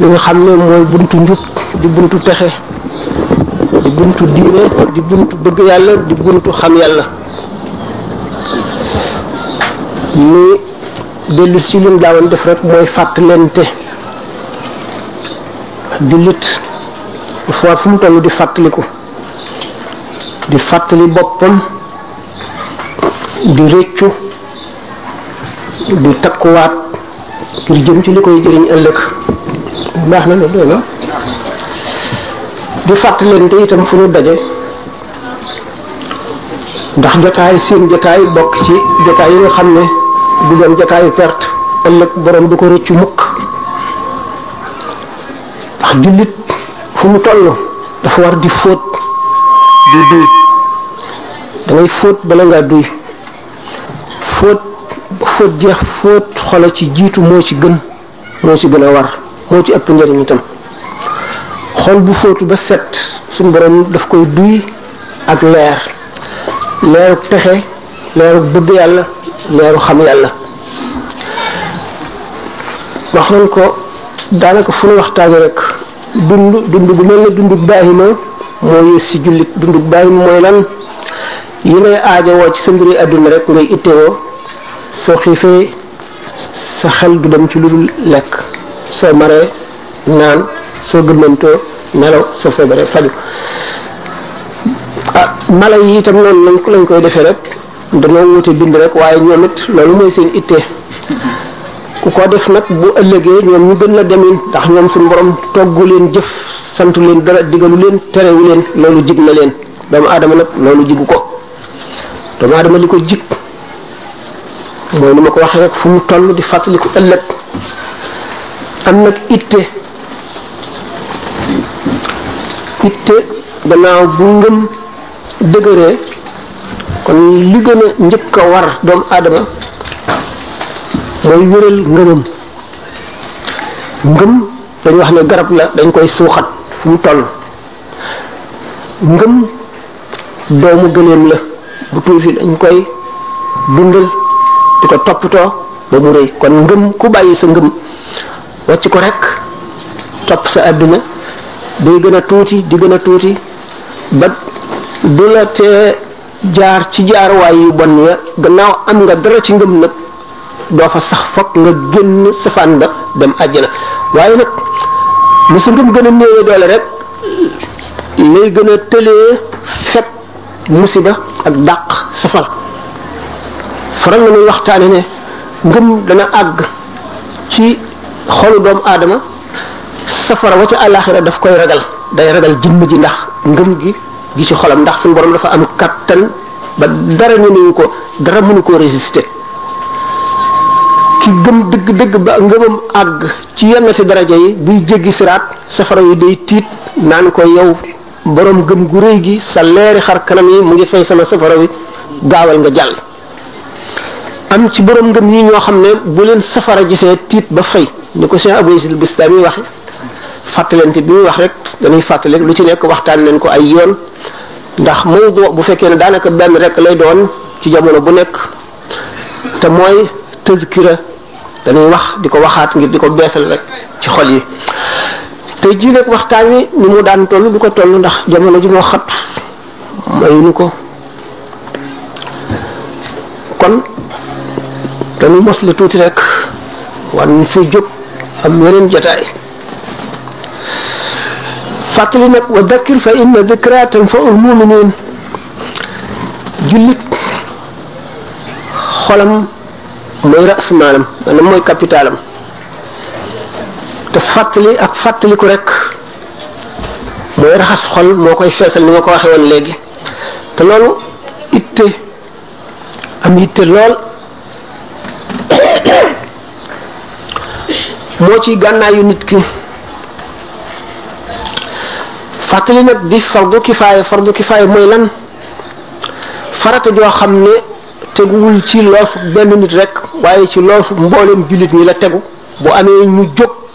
li nga xam ne mooy buntu njub di buntu texe di buntu diine di buntu bëgg yàlla di buntu xam yàlla ni dellu si lim daawoon def rek mooy fàttalente jullit dafa war fu mu toll di fàttaliku di fàttali boppam di rëccu di takkuwaat ngir jëm ci li koy jëriñ ëllëg baax na loolu la di fàttalante itam fu ñu daje ndax jotaay seen jotaay bokk ci jotaay yi nga xam ne du doon jotaayu perte ëllëg borom du ko rëccu mukk ndax jullit fu mu toll dafa war di fóot di duy da ngay fóot bala ngaa duy fóot fóot jeex fóot xolo ci jiitu moo ci gën moo ci gën a war moo ci ëpp njëriñ itam xol bu fóotu ba set suñu borom daf koy duy ak leer leeru pexe leeru bëgg yàlla leeru xam yàlla wax nañ ko daanaka fu nu waxtaanee rek dund dund gu mel ne dund baahima moo yées ci jullit dund baahima mooy lan yi ngay aajowoo ci sa mbiri àdduna rek ngay ittewoo soo xiifee sa xel du dem ci lu dul lekk soo maree naan soo gëmmantoo nelaw soo feebaree faju ah mala yi itam noonu lañ ko lañ koy defee rek dañoo wute bind rek waaye ñoom it loolu mooy seen itte ku ko def nag bu ëllëgee ñoom ñu gën la demin ndax ñoom suñu borom toggu leen jëf santu leen dara digalu leen terewu leen loolu jig na leen doomu aadama nag loolu jigu ko doomu aadama li ko jig mooy ni ma ko waxee rek fu mu toll di fàttaliku ëllëg am nag itte itte gannaaw bu ngëm dëgëree kon li gën a njëkk a war doomu aadama mooy wéral ngëmam ngëm dañu wax ne garab la dañ koy suuxat fu mu toll ngëm doomu gëléem la bu tuuti dañ koy dundal di ko toppatoo ba mu rëy kon ngëm ku bàyyi sa ngëm wàcc ko rek topp sa àdduna day gën a tuuti di gën a tuuti ba du la tee jaar ci jaaruwaay yu bon ya gannaaw am nga dara ci ngëm nag doo fa sax fokk nga génn safaan ba dem àjjana waaye nag lu sa ngëm gën a néewee doole rek lay gën a tëlee fekk musiba ak dàq safara faral na muy waxtaane ne ngëm dana àgg ci xolu doomu aadama safara wa ca àllaaxira daf koy ragal day ragal jëmm ji ndax ngëm gi gi ci xolam ndax suñu borom dafa am kattan ba dara ñemewu ko dara mënu koo résister ki gëm dëgg-dëgg ba ngëmam àgg ci yennati daraja yi buy jéggi siraat safara yi day tiit naan ko yow borom gëm gu rëy gi sa leeri xar kanam yi mu ngi fay sama safara wi gaawal nga jàll am ci borom ngëm yi ñoo xam ne bu leen safara gisee tiit ba fay ni ko Cheikh Abou Yazid Bistami waxe fàttalante bi muy wax rek dañuy fàttali lu ci nekk waxtaan leen ko ay yoon ndax mawdu bu fekkee ne daanaka benn rek lay doon ci jamono bu nekk te mooy tëzkira dañuy wax di ko waxaat ngir di ko beesal rek ci xol yi te ji nag waxtaan wi ni mu daan toll du ko toll ndax jamono ji moo xat mayuñu ko kon dañu mos la tuuti rek war nañ fi jóg am yeneen jotaay fàttali nag wa dakkir fa inna dikra tanfaul muminin jullit xolam mooy ras maalam maanaam mooy capitalam te fàttali ak fàttaliku rek mooy raxas xol moo koy feesal ni ma ko waxee woon léegi te loolu itte am itte lool moo ci gànnaayu nit ki fàttali nag di fardu kifaaya fardu kifaaya mooy lan farata joo xam ne teguwul ci loosu benn nit rek waaye ci loosu mboolem jullit ñi la tegu bu amee ñu jóg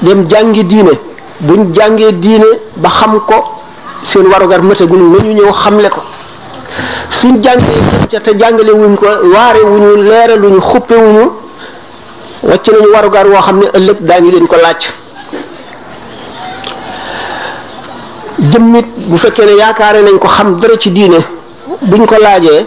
dem jàngi diine buñ jàngee diine ba xam ko seen warugar matagul nañu ñëw xamle ko suñ jàngee dem ca te jàngale wuñ ko waare wuñu leere luñu xuppe wuñu wàcc nañu warugar woo xam ne ëllëg daañu leen ko laaj jëmmit bu fekkee ne yaakaare nañ ko xam dara ci diine buñ ko laajee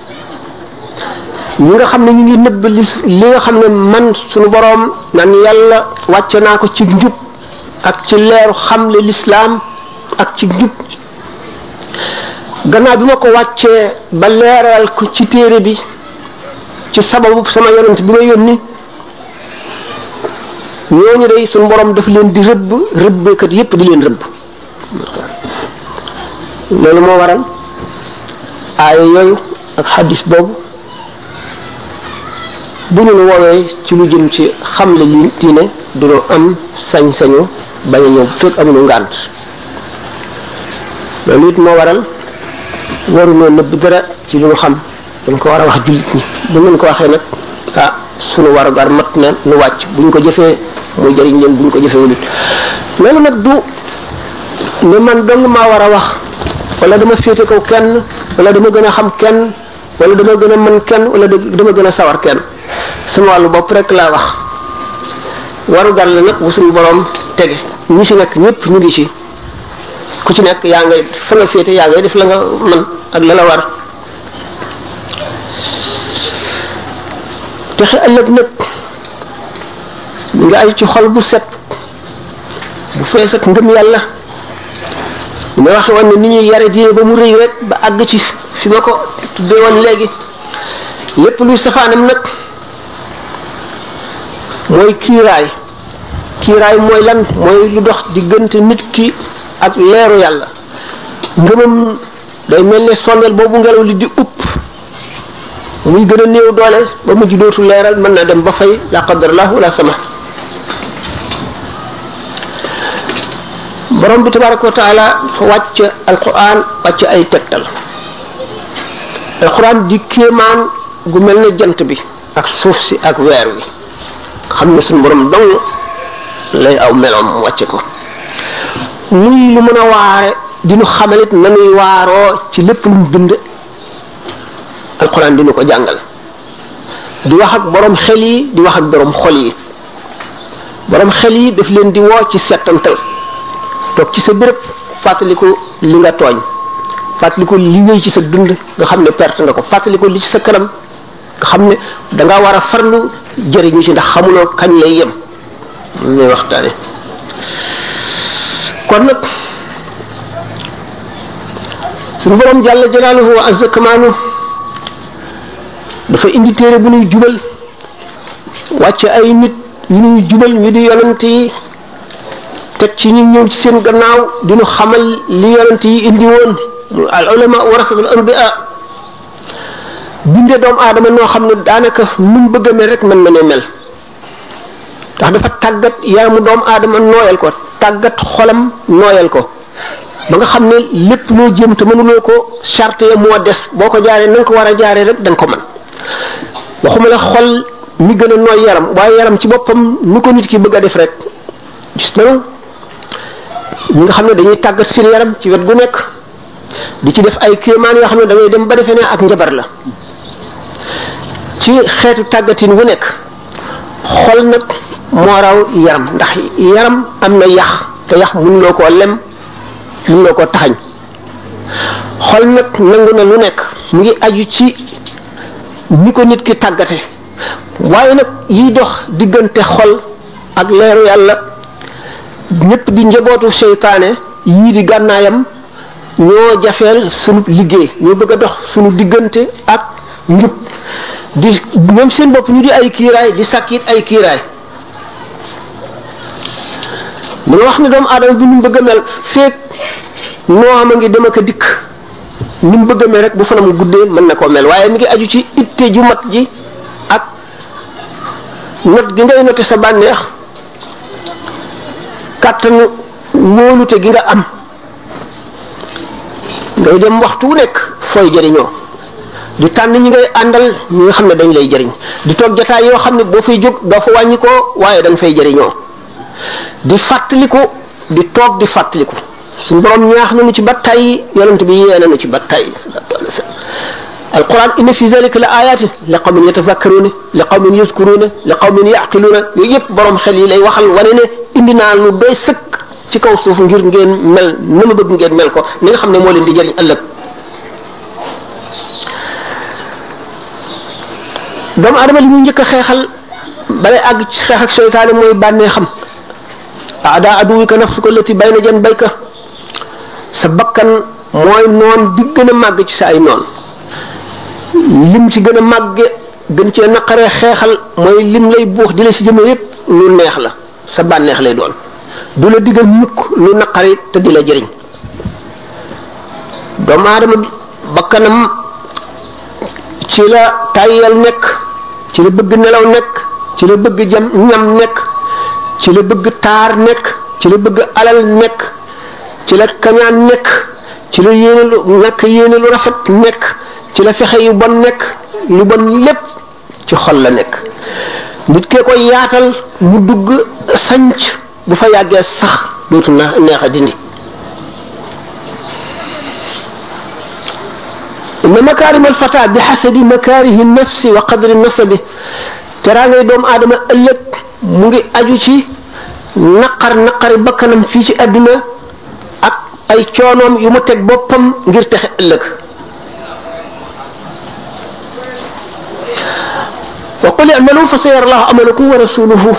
ñi nga xam ne ñu ngi nëbb li li nga xam ne man suñu boroom nan yàlla wàcce naa ko ci njub ak ci leeru xamle lislaam ak ci njub gannaaw bi ma ko wàccee ba leeral ko ci téere bi ci sababu sama yonent bi ma yónni ñooñu day suñu boroom daf leen di rëbb rëbbeekat yépp di leen rëbb loolu moo waral aaya yooyu ak xadis boobu bu ñu nu woowee ci lu jëm ci xamle li diine du ñu am sañ-sañu bañ a ñëw fekk amuñu ngànt loolu it moo waral waruñoo nëbb dara ci lu ñu xam dañ ko war a wax jullit ñi bu leen ko waxee nag ah sunu warugar mat na nu wàcc buñ ko jëfee muy jëriñ leen buñ ko jëfee wulit loolu nag du ne man dong maa war a wax wala dama féete kaw kenn wala dama gën a xam kenn wala dama gën a mën kenn wala dama gën a sawar kenn sama wàllu bopp rek laa wax warugar la nag bu suñu borom tege ñi fi nekk ñëpp ñu ngi ci ku ci nekk yaa ngay fa nga féete yaa ngay def la nga mën ak la la war texe ëllëg nag nga ay ci xol bu set bu fees ak ngëm yàlla ma waxe woon ne ni ñuy yare diine ba mu rëy rek ba àgg ci fi ma ko tuddee woon léegi lépp luy safaanam nag mooy kiiraay kiiraay mooy lan mooy lu dox diggante nit ki ak leeru yàlla ngëmam day mel ne sondeel boobu ngelaw li di upp muy gën a néew doole ba mujj dootu leeral mën naa dem ba fay la qadarallahu wala sama borom bi tabaraka wa taala fa wàcc alquran wàcc ay tegtal alquran di kéemaan gu mel ne jant bi ak suuf si ak weer wi xam ne suñu borom dong lay aw meloom wàcce ko muy lu mën a waare dinu xamalit nanuy waaroo ci lépp lu mu bind alquran dinu ko jàngal di wax ak borom xel yi di wax ak borom xol yi borom xel yi daf leen di woo ci settantal toog ci sa béréb fàttaliku li nga tooñ fàttaliku li wéy ci sa dund nga xam ne perte nga ko fàttaliku li ci sa kanam nga xam ne da nga war a farlu jëriñu ci ndax xamuloo kañ lay yem lu lay waxtaane kon nag suñu borom jàlla jalaaluhu wa azza kamaanu dafa indi téere bu ñuy jubal wàcce ay nit yu ñuy jubal ñu di yonent yi teg ci ñu ñëw ci seen gannaaw di ñu xamal li yonent yi indi woon al ulama warasatul anbiya binde doomu aadama noo xam ne daanaka nu mu bëgg a mel rek mën na ne mel ndax dafa tàggat yaramu doomu aadama nooyal ko tàggat xolam nooyal ko ba nga xam ne lépp loo jëm te mënuloo ko charte ya moo des boo ko jaaree na ko war a jaaree rek da ko mën waxuma la xol mi gën a nooy yaram waaye yaram ci boppam nu ko nit ki bëgg a def rek gis nañu ñi nga xam ne dañuy tàggat seen yaram ci wet gu nekk di ci def ay kéemaan yoo xam ne da ngay dem ba defee ne ak njabar la ci xeetu tàggatin wu nekk xol nag moo raw yaram ndax yaram am na yax te yax mënuloo koo lem mënuloo koo taxañ xol nag nangu na lu nekk mu ngi aju ci ni ko nit ki tàggate waaye nag yiy dox diggante xol ak leeru yàlla ñépp di njabootu seytaane yii di gànnaayam ñoo jafeel sunu liggéey ñoo bëgg a dox sunu diggante ak njub di ñoom seen bopp ñu di ay kiiraay di sàkk it ay kiiraay mu wax ne doomu aadama bi ñu bëgg a mel feek noo am a ngi dem ak a dikk ni mu bëgg a mel rek bu fanam guddee mën na koo mel waaye mi ngi aju ci itte ju mat ji ak not gi ngay note sa bànneex kàttanu wóolute gi nga am ngay dem waxtu wu nekk fooy jëriñoo di tànn ñi ngay àndal ñi nga xam ne dañ lay jëriñ di toog jataay yoo xam ne boo fay jóg doo fa wàññi ko waaye da nga fay jëriñoo di fàttaliku di toog di fàttaliku suñu borom ñaax nañu ci ba tey yonent bi yee nañu ci ba tey sallallahu alayhi wa sallam alquran inna fi zalika la ayatin li qawmin yatafakkaruna li qawmin yazkuruna li qawmin yaqiluna yooyu yëpp borom xel yi lay waxal wane ne indi naa lu doy sëkk ci kaw suuf ngir ngeen mel na ma bëgg ngeen mel ko ni nga xam ne moo leen di jëriñ ëllëg doomu adama li muy njëkk a xeexal balay àgg ci xeex ak seytaane mooy bànnee xam aada aduwika nafsuka lati bayna jan bayka sa bakkan mooy noon bi gën a màgg ci sa ay noon lim ci gën a màgge gën cee naqaree xeexal mooy lim lay buux di la si jëme yépp lu neex la sa bànneex lay doon du la digal mukk lu naqari te di la jëriñ doomu aadama bi bakkanam ci la tàyyal nekk ci la bëgg nelaw nekk ci la bëgg jam ñam nekk ci la bëgg taar nekk ci la bëgg alal nekk ci la kañaan nekk ci la yéene lu ñàkk yéene lu rafet nekk ci la fexe yu bon nekk lu bon lépp ci xol la nekk nit kee koy yaatal mu dugg sanc bu fa yàggee sax dootu na neex a dindi inna makaarimal fata bi xasabi makaarihi nafsi wa qadri nasabi teraa ngay doomu aadama ëllëg mu ngi aju ci naqar naqari bakkanam fii ci àdduna ak ay coonoom yu mu teg boppam ngir texe ëllëg wa qul i'malu fa sayara allahu amalakum wa rasuluhu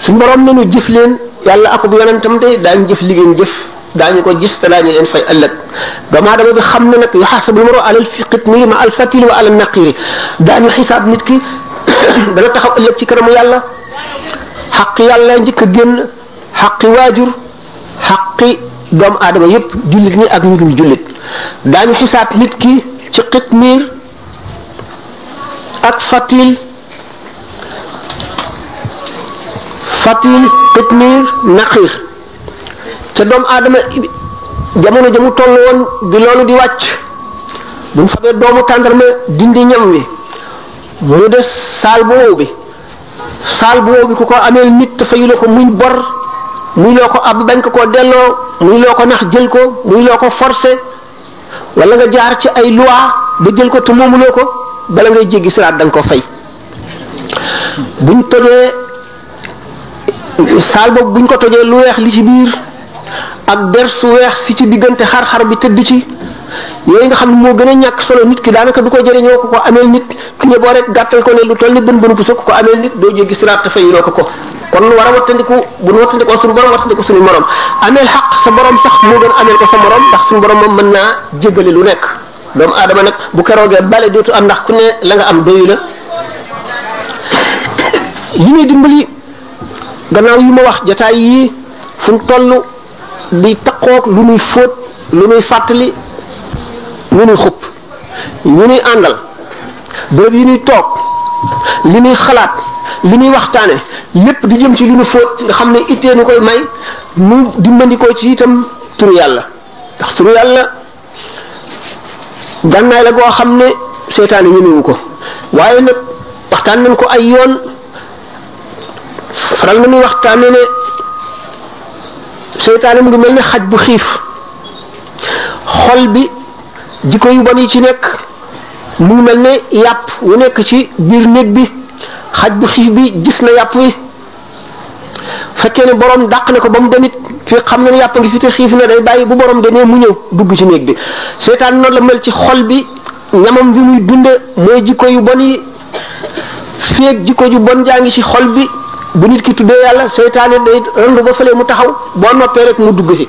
suñu borom nanu jëf leen yàlla ak bu yonentam de daañu jëf li ngeen jëf daañu ko gis te daañu leen fay ëllëg doomu aadama bi xam ne nag yu xaasabul maro alal fi qitmiri ma al fatil wa alal naqiri daañu xisaab nit ki dana taxaw ëllëg ci kanamu yàlla xaqi yàlla njëkk a génn xaqi waajur xaqi doomu aadama yépp jullit ñi ak ñu dul jullit daañu xisaab nit ki ci qitmir ak fatil fatil qitmir naqir ca doomu aadama jamono ja mu toll woon bi loolu di wàcc bu mu fabee doomu tàndarma dindi ñam wi mu des saal bu wow bi saal bu wow bi ku ko ameel nit te fayuloo ko muy bor muy loo ko ab bañ ko koo delloo muy loo ko nax jël ko muy loo ko forcé wala nga jaar ci ay loi ba jël ko te moomuloo ko bala ngay jéggi siraat da nga ko fay buñ tojee saal boobu buñ ko tojee lu weex li ci biir ak der su weex si ci diggante xar-xar bi tëdd ci yooyu nga xam ne moo gën a ñàkk solo nit ki daanaka du ko jëriñoo ko ko ameel nit ku ñëboo rek gàttal ko ne lu toll ni bën bënu bu sëkk ko ameel nit doo jéggi siraat te fayiroo ko ko kon nu war a wattandiku bu nu wattandikoo suñu borom wattandiku suñu morom ameel xaq sa borom sax moo gën ameel ko sa morom ndax suñu borom moom mën naa jéggale lu nekk doomu aadama nag bu keroogee bale dootu am ndax ku ne la nga am doyu la li ñuy dimbali gannaaw yi ma wax jotaay yi fu mu toll di taqoog lu nuy fóot lu nuy fàttali lu nuy xupp ñu nuy àndal bërëb yi nuy toog li nuy xalaat li nuy waxtaane lépp di jëm ci lu nu fóot nga xam ne ittee nu koy may nu dimbandikoo ci itam turu yàlla ndax turu yàlla gànnaay la goo xam ne seytaane ñemewu ko waaye nag waxtaan nañ ko ay yoon faral na muy waxtaane ne seytaane mu ngi mel ne xaj bu xiif xol bi jikko yu bon yi ci nekk mu ngi mel ne yàpp wu nekk ci biir néeg bi xaj bu xiif bi gis na yàpp wi fekkee ne borom dàq na ko ba mu demit fi xam na ne yàpp ngi fi te xiif na day bàyyi bu borom demee mu ñëw dugg ci néeg bi seetaan noonu la mel ci xol bi ñamam bi muy dunde mooy jikko yu bon yi feeg jikko ju bon jaa ngi ci xol bi bu nit ki tuddee yàlla seytaane day randu ba fële mu taxaw boo noppee rek mu dugg si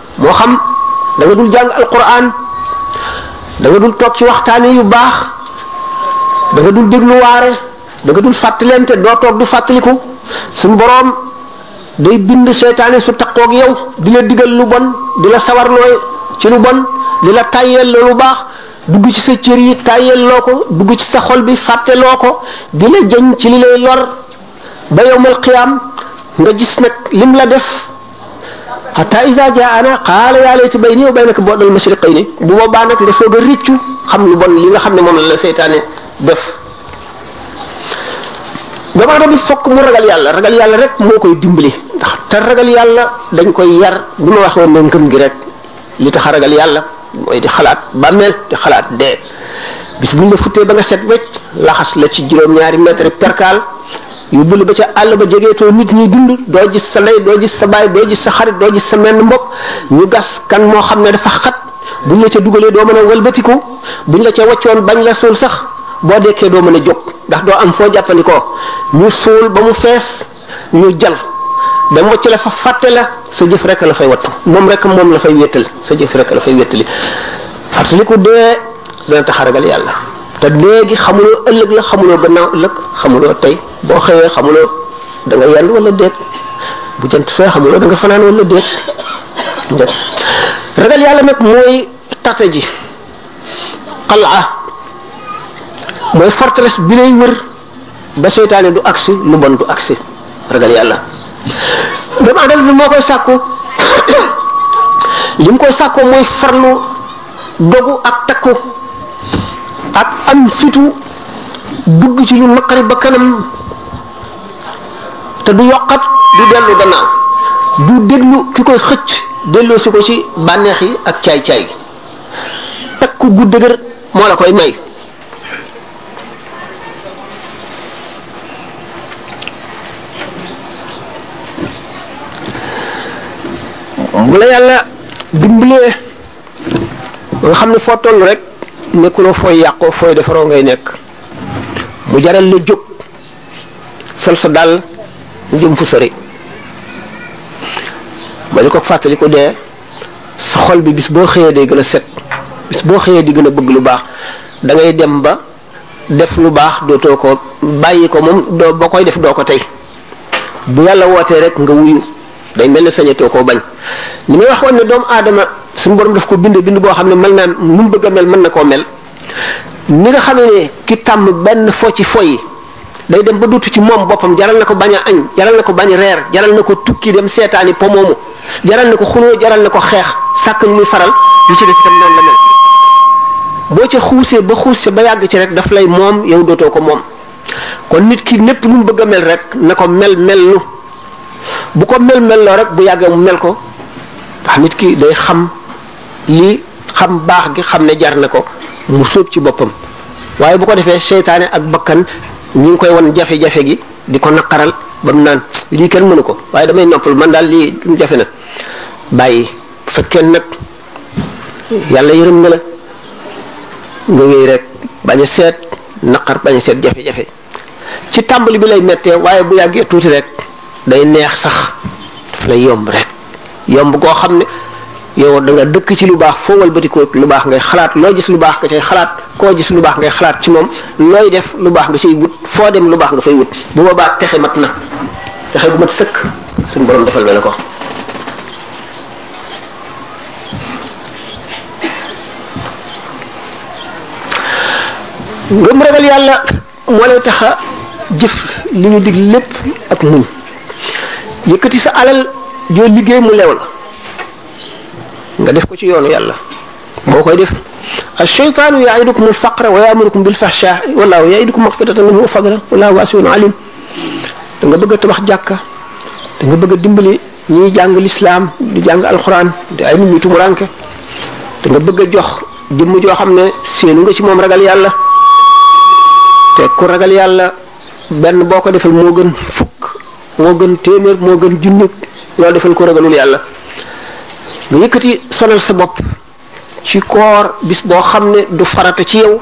moo xam da nga dul jàng alquran da nga dul toog ci waxtaane yu baax da nga dul déglu waare da nga dul fàttalente doo toog du fàttaliku suñu boroom day bind seytaane su taqoog yow di la digal lu bon di la sawarloo ci lu bon di la tàyyeel loo lu baax dugg ci sa cër yi tàyyeel loo ko dugg ci sa xol bi fàtte loo ko di la jëñ ci li lay lor ba yowmal qiyaam nga gis nag lim la def xataa isa jaana xaala yaa layti bay ni yow bay naka boo dal mashriqay ni bu boobaa nag nga soog a rëccu xam lu bon li nga xam ne moom la la seytaane def doomu aadama bi fokk mu ragal yàlla ragal yàlla rek moo koy dimbali ndax te ragal yàlla dañ koy yar bi ma waxoon ne ngëm gi rek li tax a ragal yàlla mooy di xalaat bàmmeel di xalaat dee bis buñ la futtee ba nga set wecc laxas la ci juróom-ñaari mètre perkaal yóbbu la ba ca àll ba jegeetoo nit ñi dund doo gis sa ndey doo gis sa baay doo gis sa xarit doo gis sa menn mbokk ñu gas kan moo xam ne dafa xat buñ la ca dugalee doo mën a walbatiku buñ la ca waccoon bañ la suul sax boo dekkee doo mën a jóg ndax doo am foo jàppandikoo ñu suul ba mu fees ñu jal dem wacc la fa fàtte la sa jëf rek la fay wattu moom rek moom la fay wéttali sa jëf rek la fay wéttali fàttaliku dee dana tax a ragal yàlla te dee gi xamuloo ëllëg la xamuloo gannaaw ëllëg xamuloo tey boo xëyee xamuloo da nga yenn wala déet bu jant soo xamuloo da nga fanaan wala déet njët ragal yàlla nag mooy tata ji xalaa mooy forteresse bi lay wër ba seytaane du agsi lu bon du agsi ragal yàlla doomu adama bi moo koy sàkku li mu koy sàkkoo mooy farlu dogu ak takku ak am fitu dugg ci lu naqari ba kanam te du yokkat du dellu gannaaw du déglu ki koy xëcc delloo si ko ci bànneex yi ak caay-caay gi takku gu dëgër moo la koy may bu la yàlla dimbalee nga xam ne foo toll rek nekkuloo fooy yàqoo fooy defaroo ngay nekk mu jaral la jóg sol sa dal jëm fu sori ba ñu ko fàttali ko dee sa xol bi bis boo xëyee day gën a set bis boo xëyee di gën a bëgg lu baax da ngay dem ba def lu baax dootoo ko bàyyi ko moom doo boo koy def doo ko tey bu yàlla wootee rek nga wuyu day mel ne sañatoo koo bañ li may waxoon ne doomu aadama suñu borom daf ko bind bind boo xam ne mel naa nu mu bëgg a mel mën na koo mel ni nga xamee ne ki tàmm benn fo ci fo yi day dem ba duutu ci moom boppam jaral na ko bañ a añ jaral na ko bañ reer jaral na ko tukki dem seetaani po moomu jaral na ko xuloo jaral na ko xeex sàkk ñu muy faral yu ci des itam noonu la mel boo ca xuusee ba xuus ba yàgg ci rek daf lay moom yow dootoo ko moom kon nit ki népp nu mu bëgg a mel rek na ko mel mel lu bu ko mel mel loo rek bu yàggee mu mel ko ndax nit ki day xam li xam baax gi xam ne jar na ko mu sóob ci boppam waaye bu ko defee seytaane ak bakkan ñu ngi koy won jafe-jafe gi di ko naqaral ba mu naan lii kenn mënu ko waaye damay noppal man daal lii jafe na bàyyi bu fekkee nag yàlla yërëm na la nga wéy rek bañ a seet naqar bañ a seet jafe-jafe ci tàmbali bi lay mettee waaye bu yàggee tuuti rek day neex sax daf lay yomb rek yomb koo xam ne yow da nga dëkk ci lu baax foo walbatikoo lu baax ngay xalaat loo gis lu baax nga cay xalaat koo gis lu baax ngay xalaat ci moom looy def lu baax nga cay wut foo dem lu baax nga fay wut bu boobaa texe mat na texe bu mat sëkk suñu borom defal na la ko ngëm ragal yàlla moo lay tax a jëf li ñu dig lépp ak muñ yëkkati sa alal joo liggéey mu lew la nga def ko ci yoonu yàlla boo koy def ash-shaytaanu ya'idukum al-faqra wa ya'murukum bil-fahshaa'i wallaahu ya'idukum maghfiratan minhu wa fadlan wallaahu waasi'un alim da nga bëgg a tabax jàkka da nga bëgg a dimbali ñuy jàng lislaam di jàng alxuraan di ay nit ñu tumuranke da nga bëgg a jox jëmm joo xam ne séenu nga ci moom ragal yàlla te ku ragal yàlla benn boo ko defal moo gën fukk moo gën téeméer moo gën junni loolu defal ko ragalul yàlla nga yëkkati sonal sa bopp ci koor bis boo xam ne du farata ci yow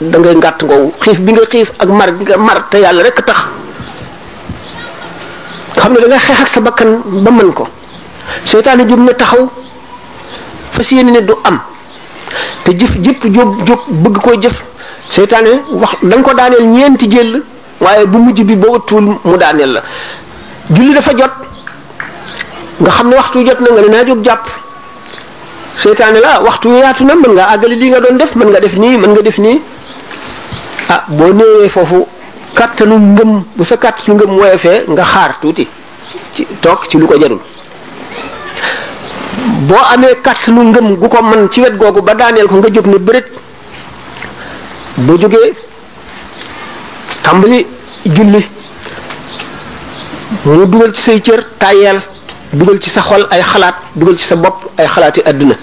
da ngay ngàtt ngoowu xiif bi nga xiif ak mar bi nga mar te yàlla rek tax nga xam ne da nga xeex ak sa bakkan ba mën ko seytaane jub ne taxaw fas yéene ne du am te jëf jëpp jóg jóg bëgg koo jëf seytaane wax da nga ko daaneel ñeenti jël waaye bu mujj bi boo tuul mu daaneel la julli dafa jot nga xam ne waxtu jot na nga ne naa jóg jàpp seytaane la waxtu yaatu na mën ngaa àggali lii nga doon def mën nga def nii mën nga def nii ah boo néewee foofu kàttanu ngëm bu sa kàttanu ngëm woyofee nga xaar tuuti ci toog ci lu ko jarul boo amee kàttanu ngëm gu ko man ci wet googu ba daaneel ko nga jóg ne bërët boo jógee tàmbali julli mu dugal ci say cër tayeel dugal ci sa xol ay xalaat dugal ci sa bopp ay xalaati àdduna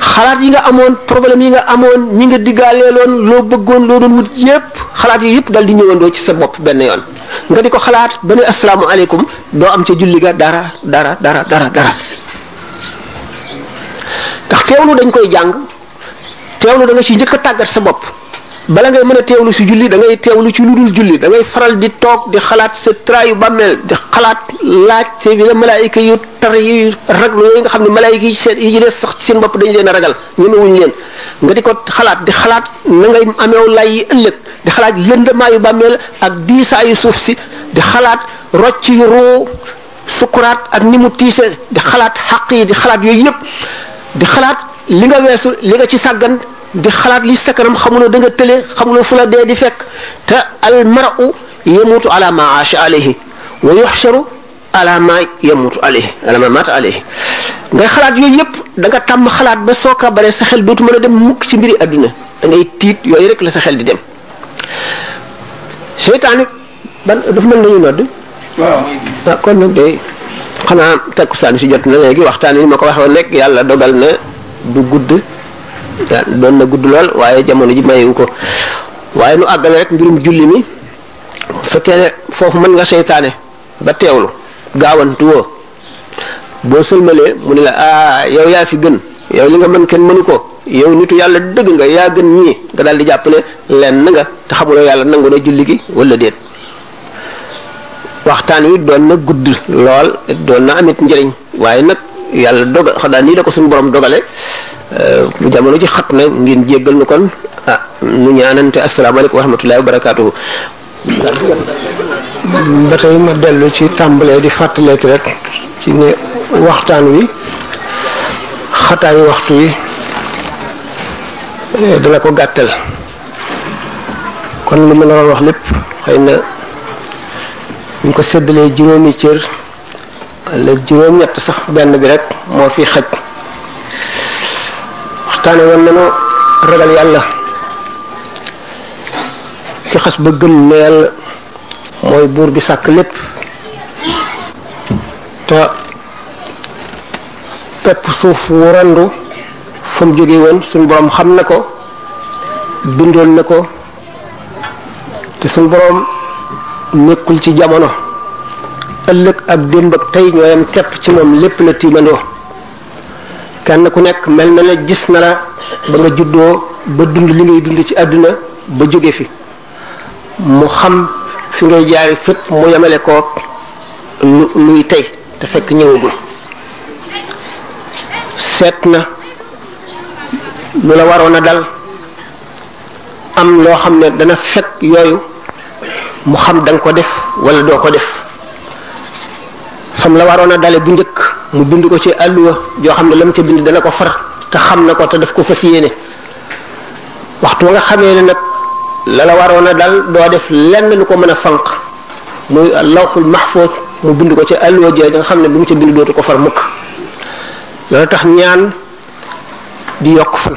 xalaat yi nga amoon problème yi nga amoon ñi nga diggaaleeloon loo bëggoon loo doon wut yépp xalaat yi yépp dal di ñëwandoo ci sa bopp benn yoon nga di ko xalaat ba ne asalaamaaleykum doo am ca julli ga dara dara dara dara dara ndax teewlu dañ koy jàng teewlu da nga ci njëkk a tàggat sa bopp bala ngay mën a teewlu si julli da ngay teewlu ci lu dul julli da ngay faral di toog di xalaat sa traayu bàmmeel di xalaat laaj te bi la malaayika yu tar yu raglu yooyu nga xam ne malaayika yi seen yi ci des sax ci seen bopp dañu leen a ragal ñemewuñ leen nga di ko xalaat di xalaat na ngay ameew lay yi ëllëg di xalaat lëndamaayu bàmmeel ak diisaayu suuf si di xalaat rocc yu ruu sukuraat ak ni mu tiise di xalaat xaq yi di xalaat yooyu yëpp di xalaat li nga weesu li nga ci sàggan di xalaat li sa kanam xamuloo da nga tële xamuloo fu la dee di fekk te al mar'u yamutu ala ma aasha alayhi wa yuxsharu ala ma yamutu alayhi ala ma maata alayhi ngay xalaat yooyu yëpp da nga tàmm xalaat ba soo ka bare sa xel dootu mën a dem mukk ci mbiri àdduna da ngay tiit yooyu rek la sa xel di dem seytaane ban dafa mel nañu nodd waaw ah kon nag day xanaa takkusaan si jot na léegi waxtaan yi ma ko waxoon rek yàlla dogal na du gudd ah, doon na gudd lool waaye jamono ji mayewu ko waaye nu àggale rek mbirum julli mi bu fekkee ne foofu mën nga seytaane ba teewlu gaawantu woo boo sëlmalee mu ne la ah yow yaa fi gën yow li nga mën kenn mënu ko yow nitu yàlla dëgg nga yaa gën ñii nga daal di jàpp ne lenn nga te xamuloo yàlla nangu na julli gi wala déet waxtaan wi doon na gudd lool doon na amit njëriñ waaye nag yàlla dogal xanaa nii da ko suñu borom dogale mu jamono ji xat na ngeen jéggal nu kon ah nu ñaanante asalaamaaleykum wa rahmatullahi wa barakaatuhu ba tey ma dellu ci tàmbalee di fàttaleeti rek ci ne waxtaan wi xataayu waxtu wi eh, dana ko gàttal kon lu ma la wax lépp xëy na ñu ko séddalee juróomi cër wala juróom-ñett sax benn bi rek moo fi xaj waxtaane woon nañu ragal yàlla ki xas ba gëm ne yàlla mooy buur bi sàkk lépp te pepp suuf wu randu fa mu jóge woon suñu borom xam na ko bindoon na ko te suñ boroom nekkul ci jamono ëllëg ak démb ak tey ñooyam képp ci moom lépp la tiimandoo kenn ku nekk mel na la gis na la ba nga juddoo ba dund li ngay dund ci àdduna ba jóge fi mu xam fi ngay jaari fépp mu yemale koog lu luy tey te fekk ñëwagul seet na lu la waroon a dal am loo xam ne dana fekk yooyu mu xam da ko def wala doo ko def fam la waroon a dale bu njëkk mu bind ko ci àlluwa joo xam ne lam ca bind dana ko far te xam na ko te daf ko fas yéene waxtu nga xamee ne nag la la waroon a dal doo def lenn lu ko mën a fanq muy lawxul mahfuz mu bind ko ci àlluwa joo nga xam ne lu mu ca bind dootu ko far mukk loolu tax ñaan di yokk fan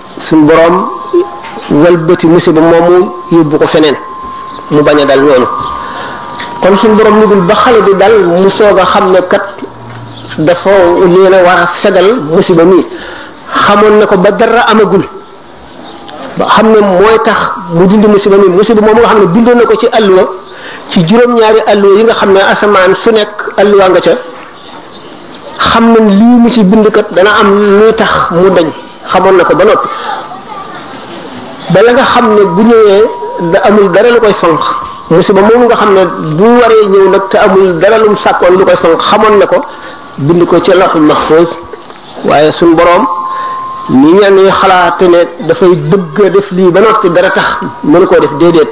suñ boroom walbati musiba moomu yóbbu ko feneen mu bañ a dal noonu kon suñ boroom nugul ba xale bi dal mu soog a xam ne kat dafa leen a war a fegal musiba mi xamoon na ko ba dara amagul ba xam ne mooy tax mu dindi musiba mi musiba moomu nga xam ne bindoon na ko ci àlluwa ci juróom-ñaari àlluwa yi nga xam ne asamaan su nekk àlluwa nga ca xam na lii mu ci bind kat dana am luy tax mu dañ xamoon na ko ba noppi bala nga xam ne bu ñëwee da amul dara lu koy fanq musiba moomu nga xam ne bu waree ñëw nag te amul dara lum sàkkoon lu koy fanq xamoon na ko bind ko ci lawhul mahfuz waaye suñ boroom ni ñenn ñi xalaate ne dafay bëgg a def lii ba noppi dara tax mënu koo def déedéet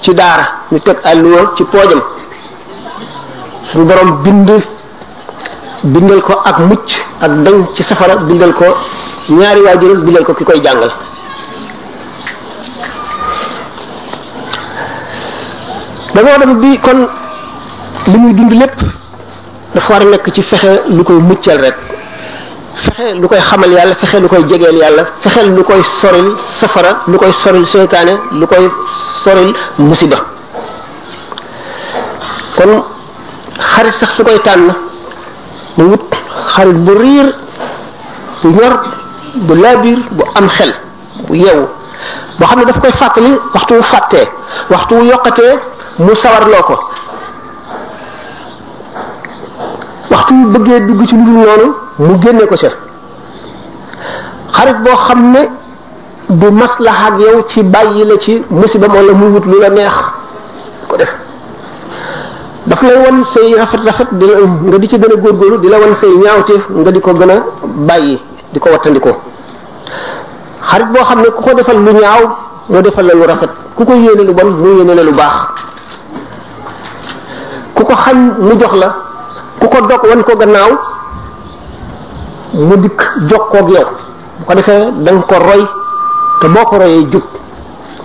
ci daara ñu teg àlluwa ci poojam suñu borom bind bindal ko ak mucc ak dañ ci safara bindal ko ñaari waajuram bindal ko ki koy jàngal dama dem bi kon li muy dund lépp dafa war a nekk ci fexe lu koy muccal rek fexe lu koy xamal yàlla fexe lu koy jegeel yàlla fexe lu koy soril safara lu koy soril seytaane lu koy soril musiba kon xarit sax su koy tànn mu wut xarit bu riir bu ñor bu laabiir bu am xel bu yeewu boo xam ne daf koy fàttali waxtu wu fàttee waxtu wu yokkatee mu sawarloo ko waxtu yu bëggee dugg ci lu dul noonu mu génne ko ca xarit boo xam ne du maslaha ak yow ci bàyyi la ci musiba wala mu wut lu la neex ko def daf lay wan say rafet rafet di la nga di ci gën a góorgóorlu di la wan say ñaawteef nga di ko gën a bàyyi di ko wattandikoo xarit boo xam ne ku ko defal lu ñaaw mu defal la lu rafet ku ko yéene lu bon mu yéene la lu baax ku ko xañ mu jox la ku ko dog wan ko gannaaw mu dikk jokkoog yow bu ko defee da nga ko roy te boo ko royee jub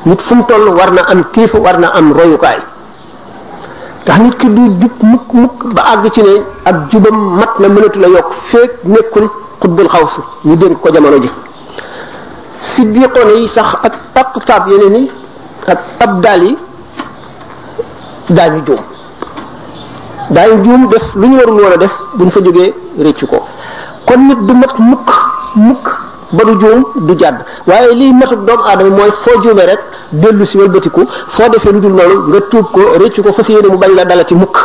nit fu mu toll war na am kiifa war na am royukaay ndax nit ki du jub mukk mukk ba àgg ci ne ak jubam mat na mënatu la yokk feek nekkul xutbul xawsu ñu dénk ko jamono ji siddiqoon yi sax ak aqtaab yeneen yi ak abdaal yi daañu juum daañu juum def lu ñu warul woon a def buñ fa jógee rëccu ko kon nit du mat mukk mukk ba du juum du jàdd waaye liy matuk doomu aadama mooy foo juumee rek dellu si wëlbatiku foo defee lu dul noonu nga tuub ko réccu ko fas yéene mu bañ la dalati mukk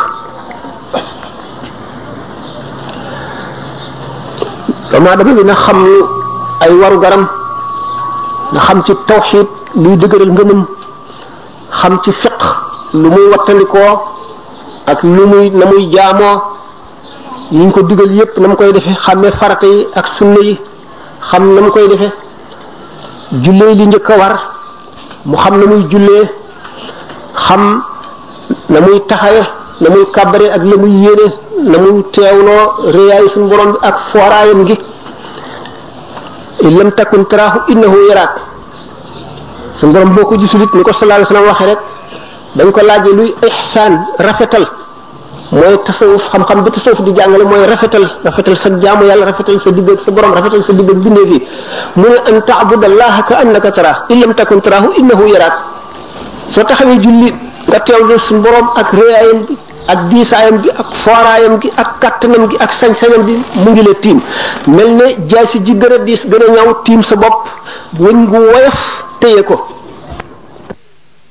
doomu aadama bi na xam ay waru garam na xam ci tawxiid luy dëgëral ngëmam xam ci fiq lu muy wattandikoo ak lu muy na muy jaamoo yi ñu ko digal yépp na mu koy defee xàmmee farata yi ak sunna yi xam na mu koy defee jullee li njëkk a war mu xam na muy jullee xam na muy taxawe na muy kàbbare ak la muy yéene na muy teewloo réyaayu suñu borom bi ak fooraayam gi in lam takun taraahu innahu yaraak suñu borom boo ko gisul it ni ko sallallahu alayhi wasallam waxee rek dañ ko laajee luy ihsaan rafetal mooy tasawuf xam-xam bi tasawuf di jàngale mooy rafetal rafetal sa jaamu yàlla rafetal sa digg ak sa borom rafetal sa digg ak bindee fii mu ne an taabudallaha ka annaka taraahu in lam takun taraahu innahu yaraak soo taxawee julli nga teewlu suñu borom ak réyaayam bi ak diisaayam bi ak fooraayam gi ak kattanam gi ak sañ-sañam bi mu ngi la tiim mel ne jaay si ji gën a diis gën a ñaaw tiim sa bopp wëñ gu woyof téye ko